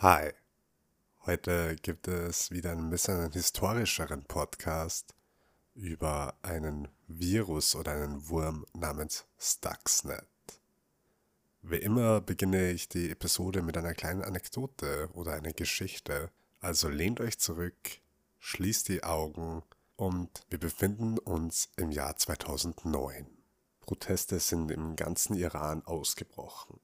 Hi, heute gibt es wieder ein bisschen einen historischeren Podcast über einen Virus oder einen Wurm namens Stuxnet. Wie immer beginne ich die Episode mit einer kleinen Anekdote oder einer Geschichte, also lehnt euch zurück, schließt die Augen und wir befinden uns im Jahr 2009. Proteste sind im ganzen Iran ausgebrochen.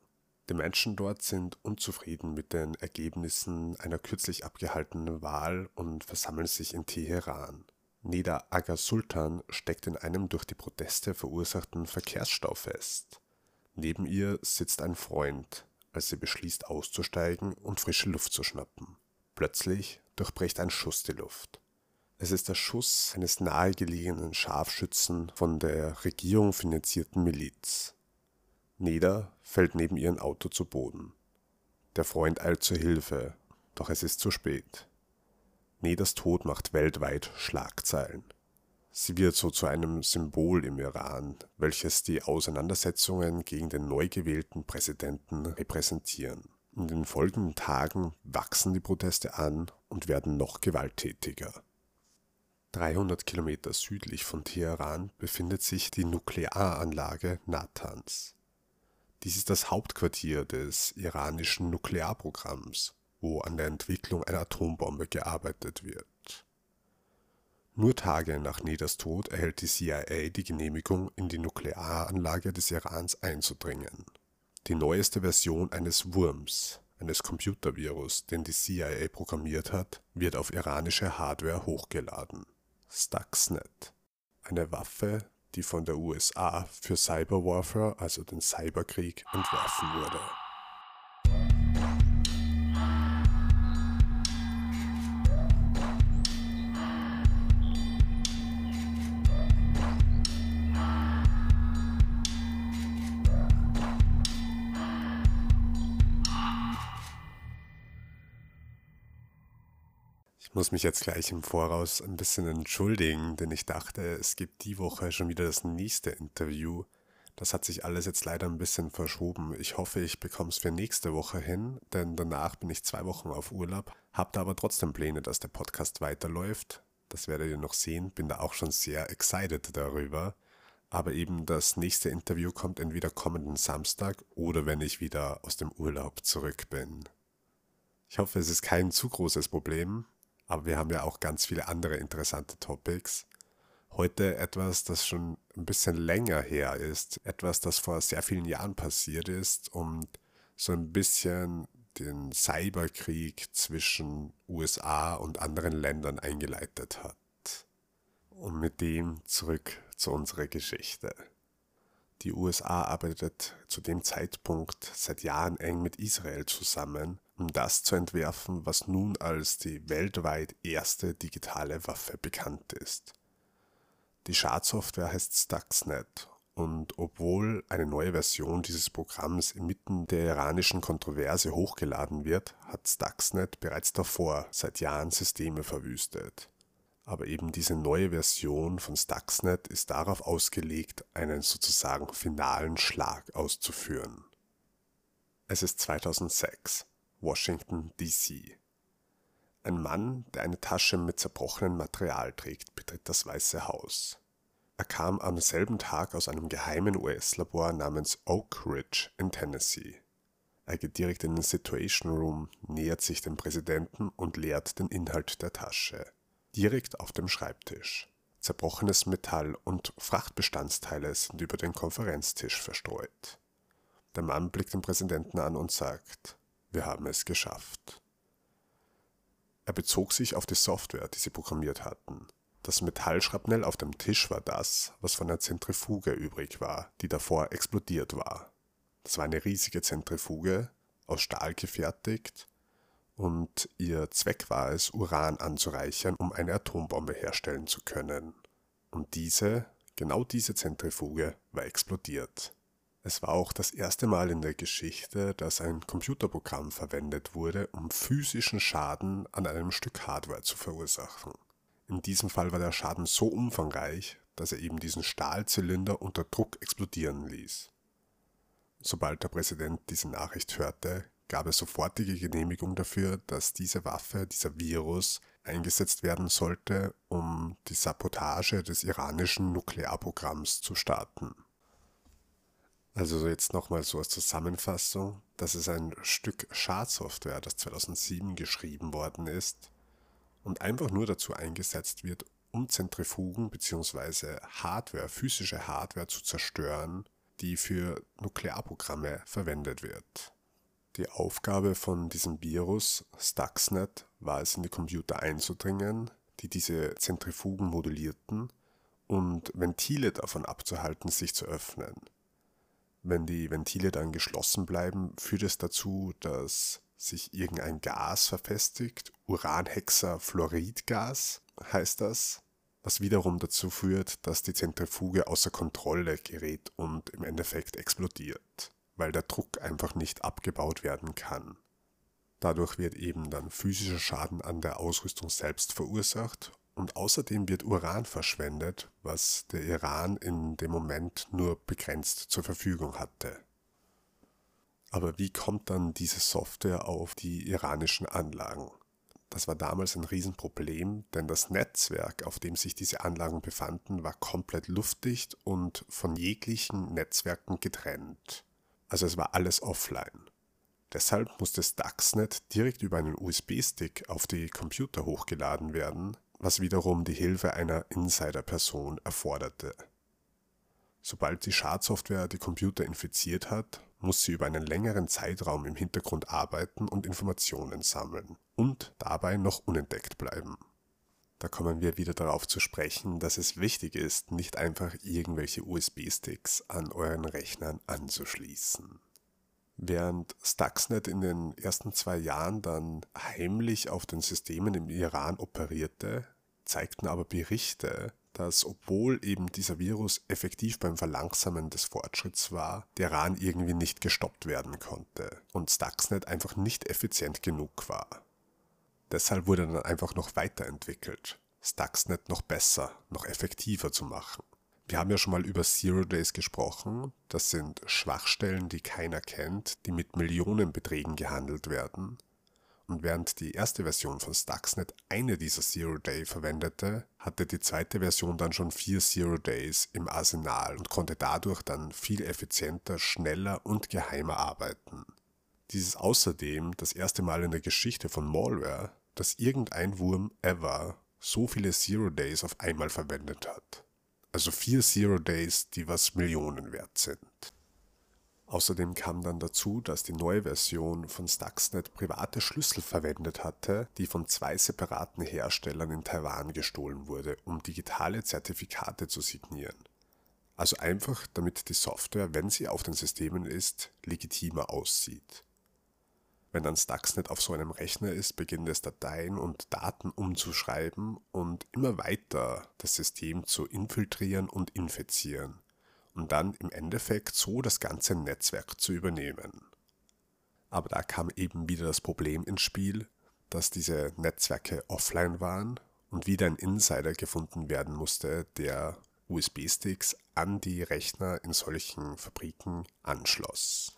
Die Menschen dort sind unzufrieden mit den Ergebnissen einer kürzlich abgehaltenen Wahl und versammeln sich in Teheran. Neda Aga Sultan steckt in einem durch die Proteste verursachten Verkehrsstau fest. Neben ihr sitzt ein Freund, als sie beschließt auszusteigen und frische Luft zu schnappen. Plötzlich durchbricht ein Schuss die Luft. Es ist der Schuss eines nahegelegenen Scharfschützen von der Regierung finanzierten Miliz. Neda fällt neben ihrem Auto zu Boden. Der Freund eilt zur Hilfe, doch es ist zu spät. Nedas Tod macht weltweit Schlagzeilen. Sie wird so zu einem Symbol im Iran, welches die Auseinandersetzungen gegen den neu gewählten Präsidenten repräsentieren. In den folgenden Tagen wachsen die Proteste an und werden noch gewalttätiger. 300 Kilometer südlich von Teheran befindet sich die Nuklearanlage Natanz. Dies ist das Hauptquartier des iranischen Nuklearprogramms, wo an der Entwicklung einer Atombombe gearbeitet wird. Nur Tage nach Nedas Tod erhält die CIA die Genehmigung, in die Nuklearanlage des Irans einzudringen. Die neueste Version eines Wurms, eines Computervirus, den die CIA programmiert hat, wird auf iranische Hardware hochgeladen. Stuxnet, eine Waffe, die von der USA für Cyberwarfare, also den Cyberkrieg, entworfen wurde. Ich muss mich jetzt gleich im Voraus ein bisschen entschuldigen, denn ich dachte, es gibt die Woche schon wieder das nächste Interview. Das hat sich alles jetzt leider ein bisschen verschoben. Ich hoffe, ich bekomme es für nächste Woche hin, denn danach bin ich zwei Wochen auf Urlaub, habe da aber trotzdem Pläne, dass der Podcast weiterläuft. Das werdet ihr noch sehen, bin da auch schon sehr excited darüber. Aber eben das nächste Interview kommt entweder kommenden Samstag oder wenn ich wieder aus dem Urlaub zurück bin. Ich hoffe, es ist kein zu großes Problem. Aber wir haben ja auch ganz viele andere interessante Topics. Heute etwas, das schon ein bisschen länger her ist, etwas, das vor sehr vielen Jahren passiert ist und so ein bisschen den Cyberkrieg zwischen USA und anderen Ländern eingeleitet hat. Und mit dem zurück zu unserer Geschichte. Die USA arbeitet zu dem Zeitpunkt seit Jahren eng mit Israel zusammen um das zu entwerfen, was nun als die weltweit erste digitale Waffe bekannt ist. Die Schadsoftware heißt Stuxnet und obwohl eine neue Version dieses Programms inmitten der iranischen Kontroverse hochgeladen wird, hat Stuxnet bereits davor seit Jahren Systeme verwüstet. Aber eben diese neue Version von Stuxnet ist darauf ausgelegt, einen sozusagen finalen Schlag auszuführen. Es ist 2006. Washington, D.C. Ein Mann, der eine Tasche mit zerbrochenem Material trägt, betritt das Weiße Haus. Er kam am selben Tag aus einem geheimen US-Labor namens Oak Ridge in Tennessee. Er geht direkt in den Situation Room, nähert sich dem Präsidenten und leert den Inhalt der Tasche. Direkt auf dem Schreibtisch. Zerbrochenes Metall und Frachtbestandteile sind über den Konferenztisch verstreut. Der Mann blickt den Präsidenten an und sagt, wir haben es geschafft. Er bezog sich auf die Software, die sie programmiert hatten. Das Metallschrapnell auf dem Tisch war das, was von der Zentrifuge übrig war, die davor explodiert war. Das war eine riesige Zentrifuge, aus Stahl gefertigt, und ihr Zweck war es, Uran anzureichern, um eine Atombombe herstellen zu können. Und diese, genau diese Zentrifuge, war explodiert. Es war auch das erste Mal in der Geschichte, dass ein Computerprogramm verwendet wurde, um physischen Schaden an einem Stück Hardware zu verursachen. In diesem Fall war der Schaden so umfangreich, dass er eben diesen Stahlzylinder unter Druck explodieren ließ. Sobald der Präsident diese Nachricht hörte, gab es sofortige Genehmigung dafür, dass diese Waffe, dieser Virus, eingesetzt werden sollte, um die Sabotage des iranischen Nuklearprogramms zu starten. Also jetzt nochmal so als Zusammenfassung. Das ist ein Stück Schadsoftware, das 2007 geschrieben worden ist und einfach nur dazu eingesetzt wird, um Zentrifugen bzw. Hardware, physische Hardware zu zerstören, die für Nuklearprogramme verwendet wird. Die Aufgabe von diesem Virus Stuxnet war es, in die Computer einzudringen, die diese Zentrifugen modulierten und Ventile davon abzuhalten, sich zu öffnen. Wenn die Ventile dann geschlossen bleiben, führt es dazu, dass sich irgendein Gas verfestigt, Uranhexafluoridgas heißt das, was wiederum dazu führt, dass die Zentrifuge außer Kontrolle gerät und im Endeffekt explodiert, weil der Druck einfach nicht abgebaut werden kann. Dadurch wird eben dann physischer Schaden an der Ausrüstung selbst verursacht und außerdem wird Uran verschwendet, was der Iran in dem Moment nur begrenzt zur Verfügung hatte. Aber wie kommt dann diese Software auf die iranischen Anlagen? Das war damals ein Riesenproblem, denn das Netzwerk, auf dem sich diese Anlagen befanden, war komplett luftdicht und von jeglichen Netzwerken getrennt. Also es war alles offline. Deshalb musste Stuxnet direkt über einen USB-Stick auf die Computer hochgeladen werden, was wiederum die Hilfe einer Insider-Person erforderte. Sobald die Schadsoftware die Computer infiziert hat, muss sie über einen längeren Zeitraum im Hintergrund arbeiten und Informationen sammeln und dabei noch unentdeckt bleiben. Da kommen wir wieder darauf zu sprechen, dass es wichtig ist, nicht einfach irgendwelche USB-Sticks an euren Rechnern anzuschließen. Während Stuxnet in den ersten zwei Jahren dann heimlich auf den Systemen im Iran operierte, zeigten aber Berichte, dass obwohl eben dieser Virus effektiv beim Verlangsamen des Fortschritts war, der Iran irgendwie nicht gestoppt werden konnte und Stuxnet einfach nicht effizient genug war. Deshalb wurde dann einfach noch weiterentwickelt, Stuxnet noch besser, noch effektiver zu machen. Wir haben ja schon mal über Zero Days gesprochen. Das sind Schwachstellen, die keiner kennt, die mit Millionenbeträgen gehandelt werden und während die erste Version von Stuxnet eine dieser Zero Day verwendete, hatte die zweite Version dann schon vier Zero Days im Arsenal und konnte dadurch dann viel effizienter, schneller und geheimer arbeiten. Dies ist außerdem das erste Mal in der Geschichte von Malware, dass irgendein Wurm ever so viele Zero Days auf einmal verwendet hat. Also vier Zero Days, die was Millionen wert sind. Außerdem kam dann dazu, dass die neue Version von Stuxnet private Schlüssel verwendet hatte, die von zwei separaten Herstellern in Taiwan gestohlen wurde, um digitale Zertifikate zu signieren. Also einfach, damit die Software, wenn sie auf den Systemen ist, legitimer aussieht. Wenn dann Stuxnet auf so einem Rechner ist, beginnt es Dateien und Daten umzuschreiben und immer weiter das System zu infiltrieren und infizieren und dann im Endeffekt so das ganze Netzwerk zu übernehmen. Aber da kam eben wieder das Problem ins Spiel, dass diese Netzwerke offline waren und wieder ein Insider gefunden werden musste, der USB-Sticks an die Rechner in solchen Fabriken anschloss.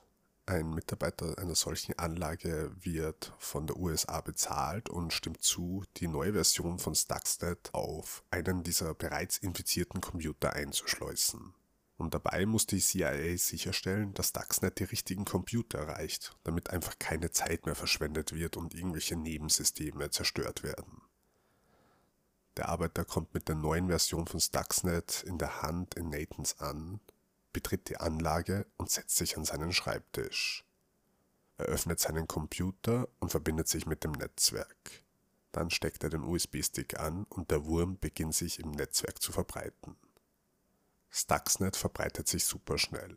Ein Mitarbeiter einer solchen Anlage wird von der USA bezahlt und stimmt zu, die neue Version von Stuxnet auf einen dieser bereits infizierten Computer einzuschleusen. Und dabei muss die CIA sicherstellen, dass Stuxnet die richtigen Computer erreicht, damit einfach keine Zeit mehr verschwendet wird und irgendwelche Nebensysteme zerstört werden. Der Arbeiter kommt mit der neuen Version von Stuxnet in der Hand in Nathans an, betritt die Anlage und setzt sich an seinen Schreibtisch. Er öffnet seinen Computer und verbindet sich mit dem Netzwerk. Dann steckt er den USB-Stick an und der Wurm beginnt sich im Netzwerk zu verbreiten. Stuxnet verbreitet sich super schnell.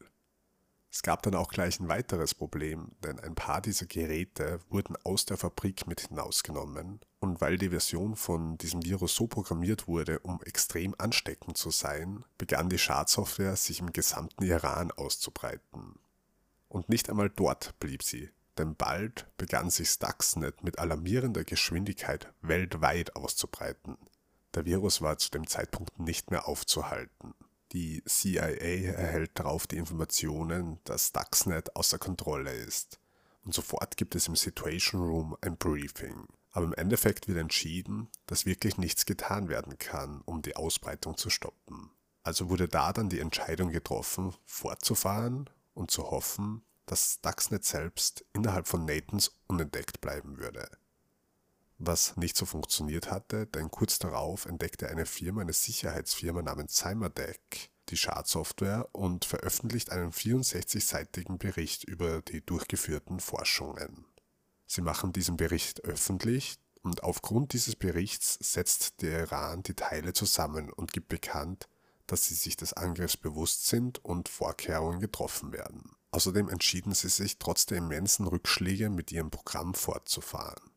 Es gab dann auch gleich ein weiteres Problem, denn ein paar dieser Geräte wurden aus der Fabrik mit hinausgenommen und weil die Version von diesem Virus so programmiert wurde, um extrem ansteckend zu sein, begann die Schadsoftware sich im gesamten Iran auszubreiten. Und nicht einmal dort blieb sie, denn bald begann sich Stuxnet mit alarmierender Geschwindigkeit weltweit auszubreiten. Der Virus war zu dem Zeitpunkt nicht mehr aufzuhalten. Die CIA erhält darauf die Informationen, dass Stuxnet außer Kontrolle ist. und sofort gibt es im Situation Room ein Briefing. Aber im Endeffekt wird entschieden, dass wirklich nichts getan werden kann, um die Ausbreitung zu stoppen. Also wurde da dann die Entscheidung getroffen, fortzufahren und zu hoffen, dass Stuxnet selbst innerhalb von Nathans unentdeckt bleiben würde. Was nicht so funktioniert hatte, denn kurz darauf entdeckte eine Firma, eine Sicherheitsfirma namens Cyberdeck, die Schadsoftware und veröffentlicht einen 64-seitigen Bericht über die durchgeführten Forschungen. Sie machen diesen Bericht öffentlich und aufgrund dieses Berichts setzt der Iran die Teile zusammen und gibt bekannt, dass sie sich des Angriffs bewusst sind und Vorkehrungen getroffen werden. Außerdem entschieden sie sich trotz der immensen Rückschläge mit ihrem Programm fortzufahren.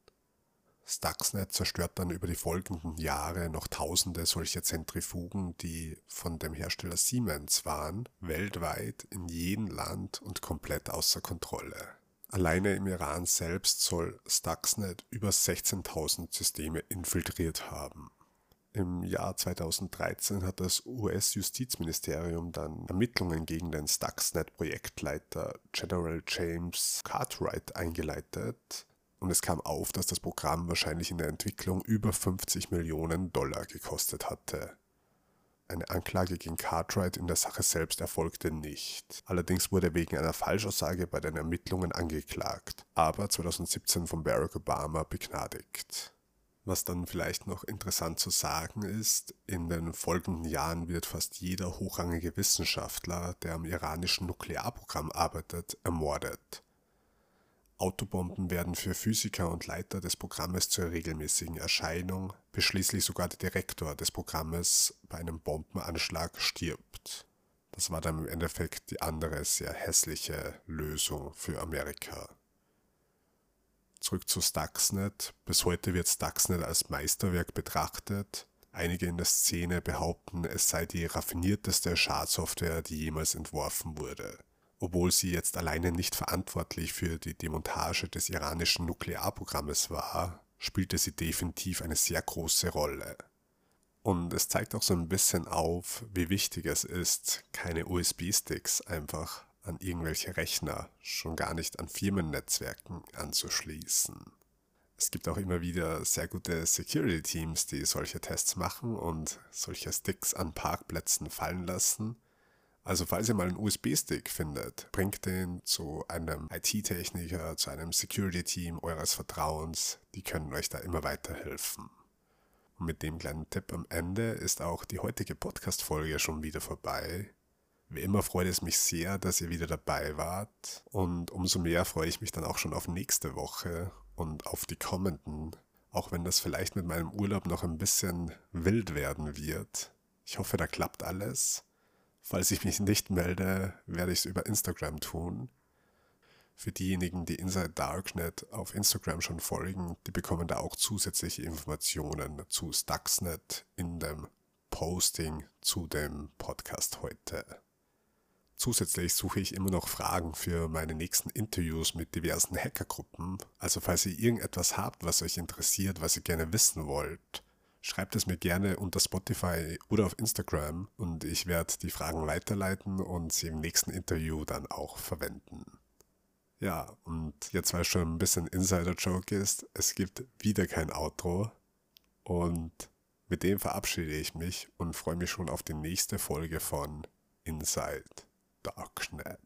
Stuxnet zerstört dann über die folgenden Jahre noch tausende solcher Zentrifugen, die von dem Hersteller Siemens waren, weltweit in jedem Land und komplett außer Kontrolle. Alleine im Iran selbst soll Stuxnet über 16.000 Systeme infiltriert haben. Im Jahr 2013 hat das US-Justizministerium dann Ermittlungen gegen den Stuxnet-Projektleiter General James Cartwright eingeleitet und es kam auf, dass das Programm wahrscheinlich in der Entwicklung über 50 Millionen Dollar gekostet hatte. Eine Anklage gegen Cartwright in der Sache selbst erfolgte nicht. Allerdings wurde er wegen einer Falschaussage bei den Ermittlungen angeklagt, aber 2017 von Barack Obama begnadigt. Was dann vielleicht noch interessant zu sagen ist, in den folgenden Jahren wird fast jeder hochrangige Wissenschaftler, der am iranischen Nuklearprogramm arbeitet, ermordet. Autobomben werden für Physiker und Leiter des Programmes zur regelmäßigen Erscheinung, bis schließlich sogar der Direktor des Programmes bei einem Bombenanschlag stirbt. Das war dann im Endeffekt die andere sehr hässliche Lösung für Amerika. Zurück zu Stuxnet. Bis heute wird Stuxnet als Meisterwerk betrachtet. Einige in der Szene behaupten, es sei die raffinierteste Schadsoftware, die jemals entworfen wurde obwohl sie jetzt alleine nicht verantwortlich für die Demontage des iranischen Nuklearprogrammes war, spielte sie definitiv eine sehr große Rolle. Und es zeigt auch so ein bisschen auf, wie wichtig es ist, keine USB-Sticks einfach an irgendwelche Rechner, schon gar nicht an Firmennetzwerken anzuschließen. Es gibt auch immer wieder sehr gute Security-Teams, die solche Tests machen und solche Sticks an Parkplätzen fallen lassen also falls ihr mal einen USB-Stick findet, bringt den zu einem IT-Techniker, zu einem Security-Team eures Vertrauens. Die können euch da immer weiterhelfen. Und mit dem kleinen Tipp am Ende ist auch die heutige Podcast-Folge schon wieder vorbei. Wie immer freut es mich sehr, dass ihr wieder dabei wart. Und umso mehr freue ich mich dann auch schon auf nächste Woche und auf die kommenden. Auch wenn das vielleicht mit meinem Urlaub noch ein bisschen wild werden wird. Ich hoffe, da klappt alles. Falls ich mich nicht melde, werde ich es über Instagram tun. Für diejenigen, die Inside Darknet auf Instagram schon folgen, die bekommen da auch zusätzliche Informationen zu Stuxnet in dem Posting zu dem Podcast heute. Zusätzlich suche ich immer noch Fragen für meine nächsten Interviews mit diversen Hackergruppen. Also falls ihr irgendetwas habt, was euch interessiert, was ihr gerne wissen wollt, schreibt es mir gerne unter Spotify oder auf Instagram und ich werde die Fragen weiterleiten und sie im nächsten Interview dann auch verwenden. Ja, und jetzt, weil es schon ein bisschen Insider-Joke ist, es gibt wieder kein Outro und mit dem verabschiede ich mich und freue mich schon auf die nächste Folge von Inside Darknet.